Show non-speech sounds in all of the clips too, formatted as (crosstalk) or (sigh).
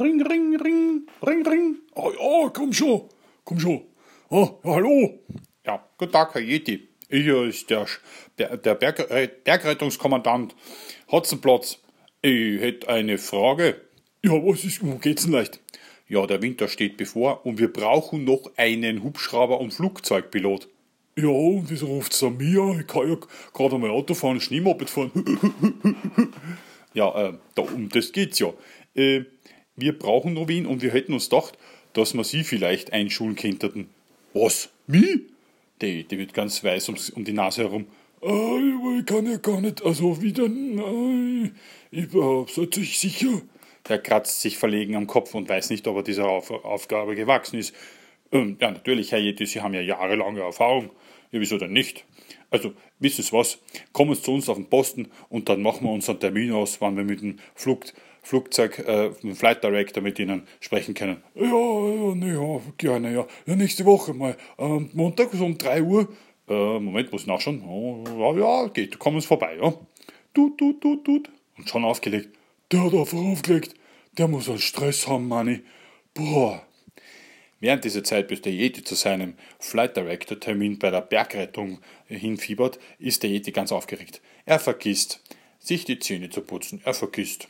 Ring, ring, ring, ring, ring. Oh ja, komm schon, komm schon. Oh, ja, hallo. Ja, guten Tag, Herr Yeti. Hier ist der, der Berg, äh, Bergrettungskommandant Hotzenplatz. Ich hätte eine Frage. Ja, was ist, wo geht's denn leicht? Ja, der Winter steht bevor und wir brauchen noch einen Hubschrauber- und Flugzeugpilot. Ja, und wieso ruft's an mir? Ich kann ja gerade mal Auto fahren, Schneemoped fahren. (laughs) ja, äh, da, um das geht's ja. Äh, wir brauchen noch wen und wir hätten uns gedacht, dass wir sie vielleicht einschulen könnten. Was? Mich? Die, die wird ganz weiß um, um die Nase herum. Ah, ich kann ja gar nicht, also wieder, nein, ich seid euch sicher? Der kratzt sich verlegen am Kopf und weiß nicht, ob er dieser Auf Aufgabe gewachsen ist. Ähm, ja, natürlich, Herr Jeti, Sie haben ja jahrelange Erfahrung. Ja, wieso denn nicht? Also, wissen Sie was? Kommen Sie zu uns auf den Posten und dann machen wir unseren Termin aus, wann wir mit dem Flug, Flugzeug, äh, Flight Director mit Ihnen sprechen können. Ja, ja, ne, ja, gerne, ja. Ja, nächste Woche mal. Ähm, Montag so um 3 Uhr. Äh, Moment, muss nachschauen. Oh, ja, ja, geht, kommen Sie vorbei, ja. Tut, tut, tut, tut. Und schon aufgelegt. Der hat einfach aufgelegt. Der muss einen Stress haben, Manni. Boah. Während dieser Zeit, bis der Yeti zu seinem Flight Director Termin bei der Bergrettung hinfiebert, ist der Yeti ganz aufgeregt. Er vergisst, sich die Zähne zu putzen. Er vergisst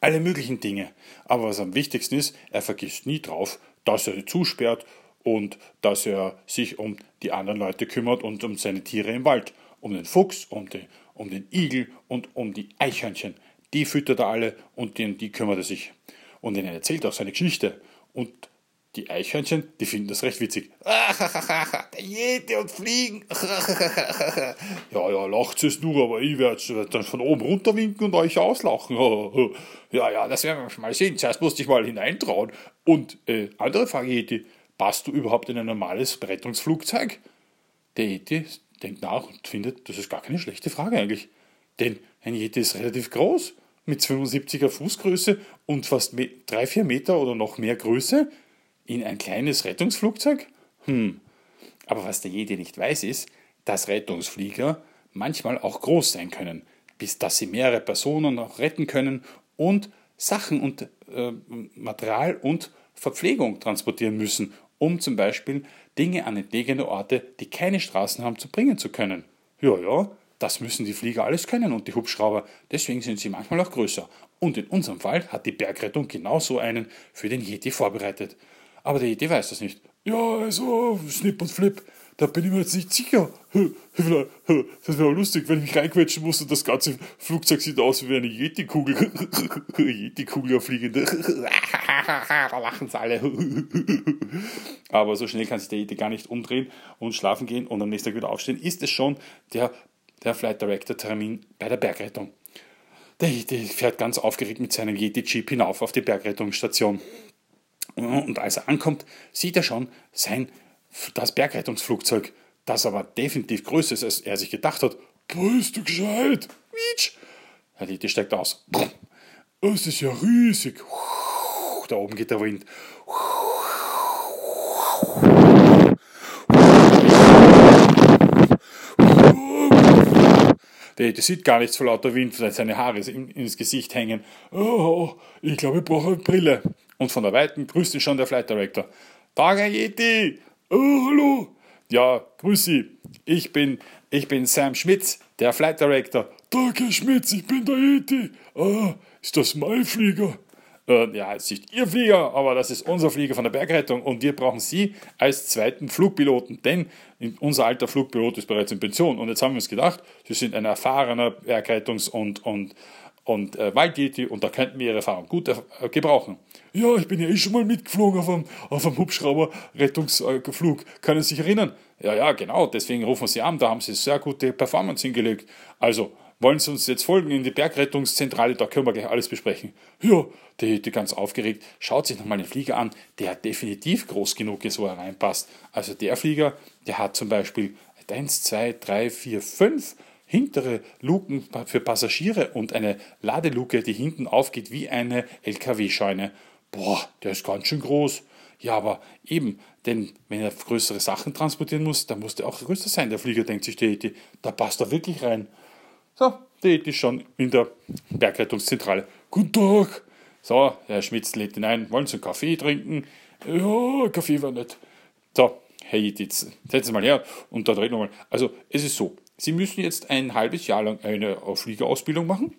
alle möglichen Dinge. Aber was am wichtigsten ist, er vergisst nie drauf, dass er zusperrt und dass er sich um die anderen Leute kümmert und um seine Tiere im Wald. Um den Fuchs, um den, um den Igel und um die Eichhörnchen. Die füttert er alle und um die kümmert er sich. Und er erzählt auch seine Geschichte. Und die Eichhörnchen, die finden das recht witzig. (laughs) Der Jete und Fliegen. (laughs) ja, ja, lacht es nur, aber ich werde dann von oben runter winken und euch auslachen. (laughs) ja, ja, das werden wir mal sehen. Zuerst musste ich mal hineintrauen. Und äh, andere Frage, Jeti, passt du überhaupt in ein normales Rettungsflugzeug? Der Yeti denkt nach und findet, das ist gar keine schlechte Frage eigentlich. Denn ein Yeti ist relativ groß, mit 75er Fußgröße und fast 3-4 Meter oder noch mehr Größe. In ein kleines Rettungsflugzeug? Hm. Aber was der Yeti nicht weiß, ist, dass Rettungsflieger manchmal auch groß sein können, bis dass sie mehrere Personen auch retten können und Sachen und äh, Material und Verpflegung transportieren müssen, um zum Beispiel Dinge an entlegene Orte, die keine Straßen haben, zu bringen zu können. Ja, ja, das müssen die Flieger alles können und die Hubschrauber, deswegen sind sie manchmal auch größer. Und in unserem Fall hat die Bergrettung genau so einen für den Yeti vorbereitet. Aber der Yeti weiß das nicht. Ja, also, Snip und Flip, da bin ich mir jetzt nicht sicher. Das wäre lustig, wenn ich mich reinquetschen muss und das ganze Flugzeug sieht aus wie eine Yeti-Kugel. (laughs) Yeti-Kugel fliegende. (laughs) da lachen sie alle. (laughs) Aber so schnell kann sich der Yeti gar nicht umdrehen und schlafen gehen und am nächsten Tag wieder aufstehen. Ist es schon der, der Flight Director Termin bei der Bergrettung. Der Yeti fährt ganz aufgeregt mit seinem Yeti-Jeep hinauf auf die Bergrettungsstation. Und als er ankommt, sieht er schon sein, das Bergrettungsflugzeug, das aber definitiv größer ist, als er sich gedacht hat. Bist du gescheit? Mietsch! Herr Litti steigt aus. Es ist ja riesig. Da oben geht der Wind. Der, der sieht gar nichts vor lauter Wind, weil seine Haare ins Gesicht hängen. Oh, ich glaube, ich brauche eine Brille. Und von der Weiten grüßt ihn schon der Flight Director. Tag, Herr Yeti! Oh, hallo! Ja, grüß Sie. Ich bin, ich bin Sam Schmitz, der Flight Director. Tag, Herr Schmitz, ich bin der Yeti. Ah, ist das mein Flieger? Äh, ja, es ist nicht Ihr Flieger, aber das ist unser Flieger von der Bergrettung und wir brauchen Sie als zweiten Flugpiloten, denn unser alter Flugpilot ist bereits in Pension und jetzt haben wir uns gedacht, Sie sind ein erfahrener Bergrettungs- und, und, und äh, Waldjeti und da könnten wir Ihre Erfahrung gut äh, gebrauchen. Ja, ich bin ja eh schon mal mitgeflogen auf einem, auf einem Hubschrauber-Rettungsflug. Können Sie sich erinnern? Ja, ja, genau, deswegen rufen Sie an, da haben Sie sehr gute Performance hingelegt. Also, wollen Sie uns jetzt folgen in die Bergrettungszentrale, da können wir gleich alles besprechen. Ja, die, die ganz aufgeregt, schaut sich nochmal den Flieger an, der definitiv groß genug ist, wo er reinpasst. Also der Flieger, der hat zum Beispiel 1, 2, 3, 4, 5 hintere Luken für Passagiere und eine Ladeluke, die hinten aufgeht wie eine LKW-Scheune. Boah, der ist ganz schön groß. Ja, aber eben, denn wenn er größere Sachen transportieren muss, dann muss der auch größer sein. Der Flieger denkt sich, der Eti, da passt er wirklich rein. So, der Eti ist schon in der Bergrettungszentrale. Guten Tag, So, Herr Schmitz lädt ihn ein. Wollen Sie einen Kaffee trinken? Ja, Kaffee war nicht. So, Herr jetzt setzen Sie mal her und dann reden wir mal. Also, es ist so. Sie müssen jetzt ein halbes Jahr lang eine Fliegerausbildung machen.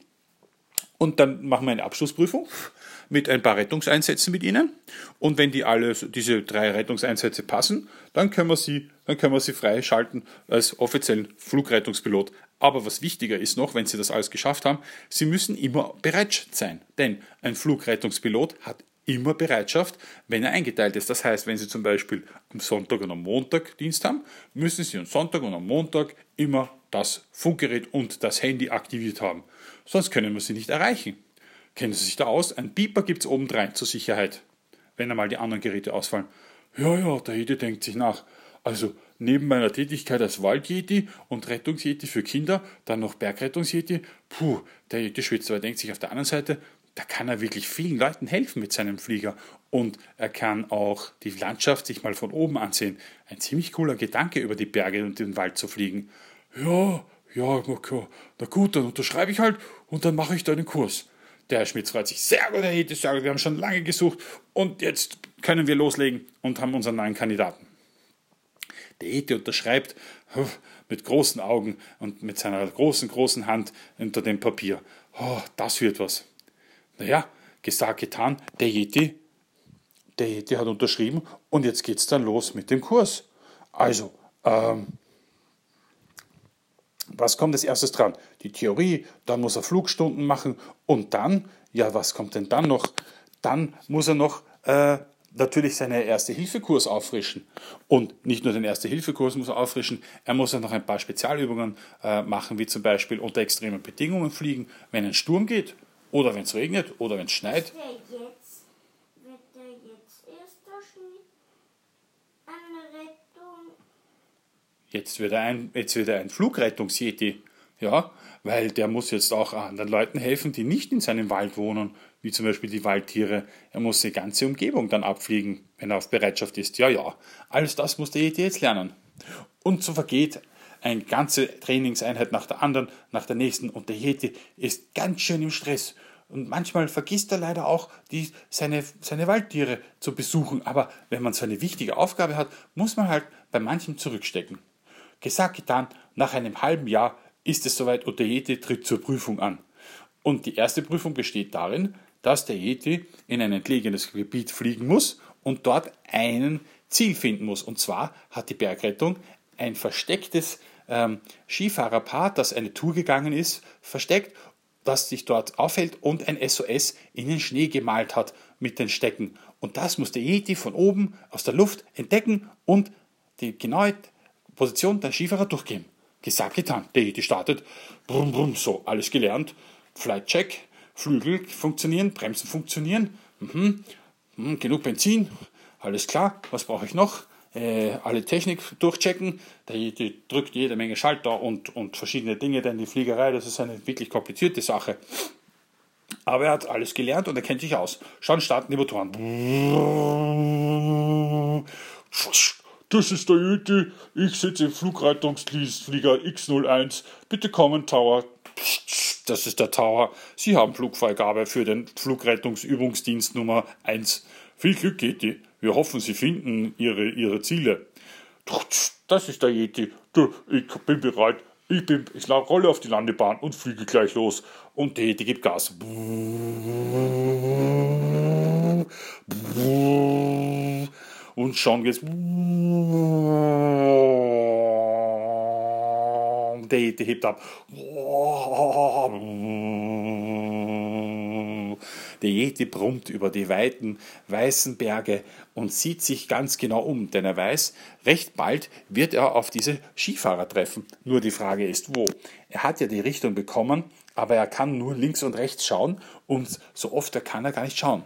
Und dann machen wir eine Abschlussprüfung mit ein paar Rettungseinsätzen mit Ihnen. Und wenn die alle, diese drei Rettungseinsätze passen, dann können wir Sie, dann können wir Sie freischalten als offiziellen Flugrettungspilot. Aber was wichtiger ist noch, wenn Sie das alles geschafft haben, Sie müssen immer bereit sein. Denn ein Flugrettungspilot hat immer Bereitschaft, wenn er eingeteilt ist. Das heißt, wenn Sie zum Beispiel am Sonntag und am Montag Dienst haben, müssen Sie am Sonntag und am Montag immer das Funkgerät und das Handy aktiviert haben. Sonst können wir Sie nicht erreichen. Kennen Sie sich da aus? Ein Pieper gibt es obendrein zur Sicherheit, wenn einmal die anderen Geräte ausfallen. Ja, ja, der Jedi denkt sich nach. Also neben meiner Tätigkeit als Waldjeti und Rettungsjeti für Kinder, dann noch Bergrettungsjeti, puh, der Jeti schwitzt, aber denkt sich auf der anderen Seite, da kann er wirklich vielen Leuten helfen mit seinem Flieger. Und er kann auch die Landschaft sich mal von oben ansehen. Ein ziemlich cooler Gedanke, über die Berge und den Wald zu fliegen. Ja, ja, na gut, dann unterschreibe ich halt und dann mache ich deinen Kurs. Der Herr Schmitz freut sich sehr gut, Herr Hittis, wir haben schon lange gesucht und jetzt können wir loslegen und haben unseren neuen Kandidaten. Der Ete unterschreibt mit großen Augen und mit seiner großen, großen Hand unter dem Papier. Oh, das wird was. Naja, gesagt, getan, der Yeti, der Yeti hat unterschrieben und jetzt geht es dann los mit dem Kurs. Also, ähm, was kommt als erstes dran? Die Theorie, dann muss er Flugstunden machen und dann, ja, was kommt denn dann noch? Dann muss er noch äh, natürlich seinen Erste-Hilfe-Kurs auffrischen. Und nicht nur den Erste-Hilfe-Kurs muss er auffrischen, er muss auch noch ein paar Spezialübungen äh, machen, wie zum Beispiel unter extremen Bedingungen fliegen, wenn ein Sturm geht oder wenn es regnet oder wenn es schneit. Jetzt, jetzt der Rettung. Jetzt wird er ein, jetzt wird er ein Flugrettungsjeti. Ja, weil der muss jetzt auch anderen Leuten helfen, die nicht in seinem Wald wohnen, wie zum Beispiel die Waldtiere. Er muss die ganze Umgebung dann abfliegen, wenn er auf Bereitschaft ist. Ja, ja, alles das muss der Yeti jetzt lernen. Und so vergeht eine ganze Trainingseinheit nach der anderen, nach der nächsten und der Yeti ist ganz schön im Stress. Und manchmal vergisst er leider auch, die, seine, seine Waldtiere zu besuchen. Aber wenn man so eine wichtige Aufgabe hat, muss man halt bei manchem zurückstecken. Gesagt, getan, nach einem halben Jahr ist es soweit und der Yeti tritt zur Prüfung an. Und die erste Prüfung besteht darin, dass der Yeti in ein entlegenes Gebiet fliegen muss und dort einen Ziel finden muss. Und zwar hat die Bergrettung ein verstecktes ähm, Skifahrerpaar, das eine Tour gegangen ist, versteckt, das sich dort aufhält und ein SOS in den Schnee gemalt hat mit den Stecken. Und das muss der Yeti von oben aus der Luft entdecken und die genaue Position der Skifahrer durchgehen. Gesagt, getan. Der Yeti startet. Brumm, brumm, so, alles gelernt. Flight Check, Flügel funktionieren, Bremsen funktionieren. Mhm. Mhm, genug Benzin, alles klar. Was brauche ich noch? Äh, alle Technik durchchecken. Der Yeti drückt jede Menge Schalter und, und verschiedene Dinge, denn die Fliegerei, das ist eine wirklich komplizierte Sache. Aber er hat alles gelernt und er kennt sich aus. Schon starten die Motoren. Das ist der Yeti. Ich sitze im Flugrettungsflieger X01. Bitte kommen, Tower. Das ist der Tower. Sie haben Flugfreigabe für den Flugrettungsübungsdienst Nummer 1. Viel Glück, Yeti. Wir hoffen, Sie finden Ihre, Ihre Ziele. Das ist der Yeti. Ich bin bereit. Ich, bin, ich rolle auf die Landebahn und fliege gleich los. Und der Yeti gibt Gas. Und schon geht's. Der Yeti hebt ab. Der Yeti brummt über die weiten, weißen Berge und sieht sich ganz genau um, denn er weiß, recht bald wird er auf diese Skifahrer treffen. Nur die Frage ist, wo? Er hat ja die Richtung bekommen, aber er kann nur links und rechts schauen und so oft er kann er gar nicht schauen,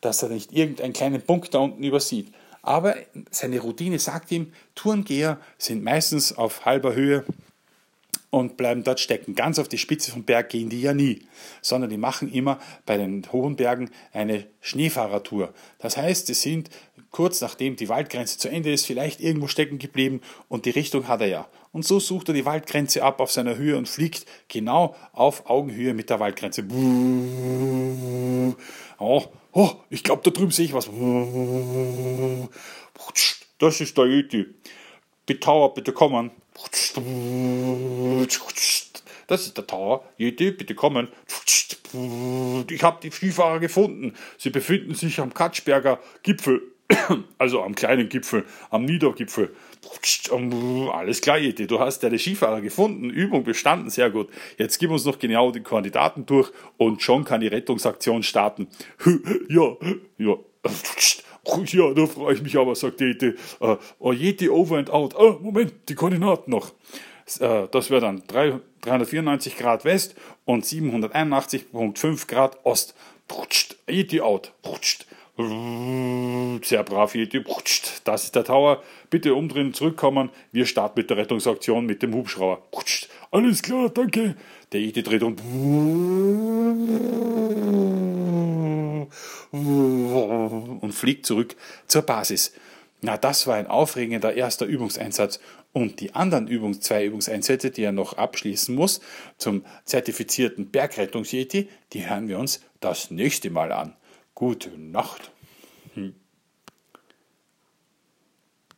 dass er nicht irgendeinen kleinen Punkt da unten übersieht. Aber seine Routine sagt ihm, Tourengeher sind meistens auf halber Höhe und bleiben dort stecken. Ganz auf die Spitze vom Berg gehen die ja nie, sondern die machen immer bei den hohen Bergen eine Schneefahrertour. Das heißt, sie sind kurz nachdem die Waldgrenze zu Ende ist, vielleicht irgendwo stecken geblieben und die Richtung hat er ja. Und so sucht er die Waldgrenze ab auf seiner Höhe und fliegt genau auf Augenhöhe mit der Waldgrenze. Oh, oh ich glaube, da drüben sehe ich was. Das ist der Yeti. Tower, bitte kommen. Das ist der Tower. Yeti, bitte kommen. Ich habe die Skifahrer gefunden. Sie befinden sich am Katschberger Gipfel. (coughs) Also am kleinen Gipfel, am Niedergipfel. Alles klar, Yeti, du hast deine Skifahrer gefunden, Übung bestanden, sehr gut. Jetzt gib uns noch genau die Koordinaten durch und schon kann die Rettungsaktion starten. (laughs) Ja, ja. Ja, da freue ich mich aber, sagt Yeti. Uh, oh, Yeti over and out. Oh, Moment, die Koordinaten noch. Uh, das wäre dann 3, 394 Grad West und 781,5 Grad Ost. Yeti out. Sehr brav, Yeti. Das ist der Tower. Bitte umdrehen, zurückkommen. Wir starten mit der Rettungsaktion mit dem Hubschrauber. Alles klar, danke. Der Yeti dreht und fliegt zurück zur Basis. Na, das war ein aufregender erster Übungseinsatz. Und die anderen Übungs zwei Übungseinsätze, die er noch abschließen muss, zum zertifizierten Bergrettungs-Yeti, die hören wir uns das nächste Mal an. Gute Nacht. Hm.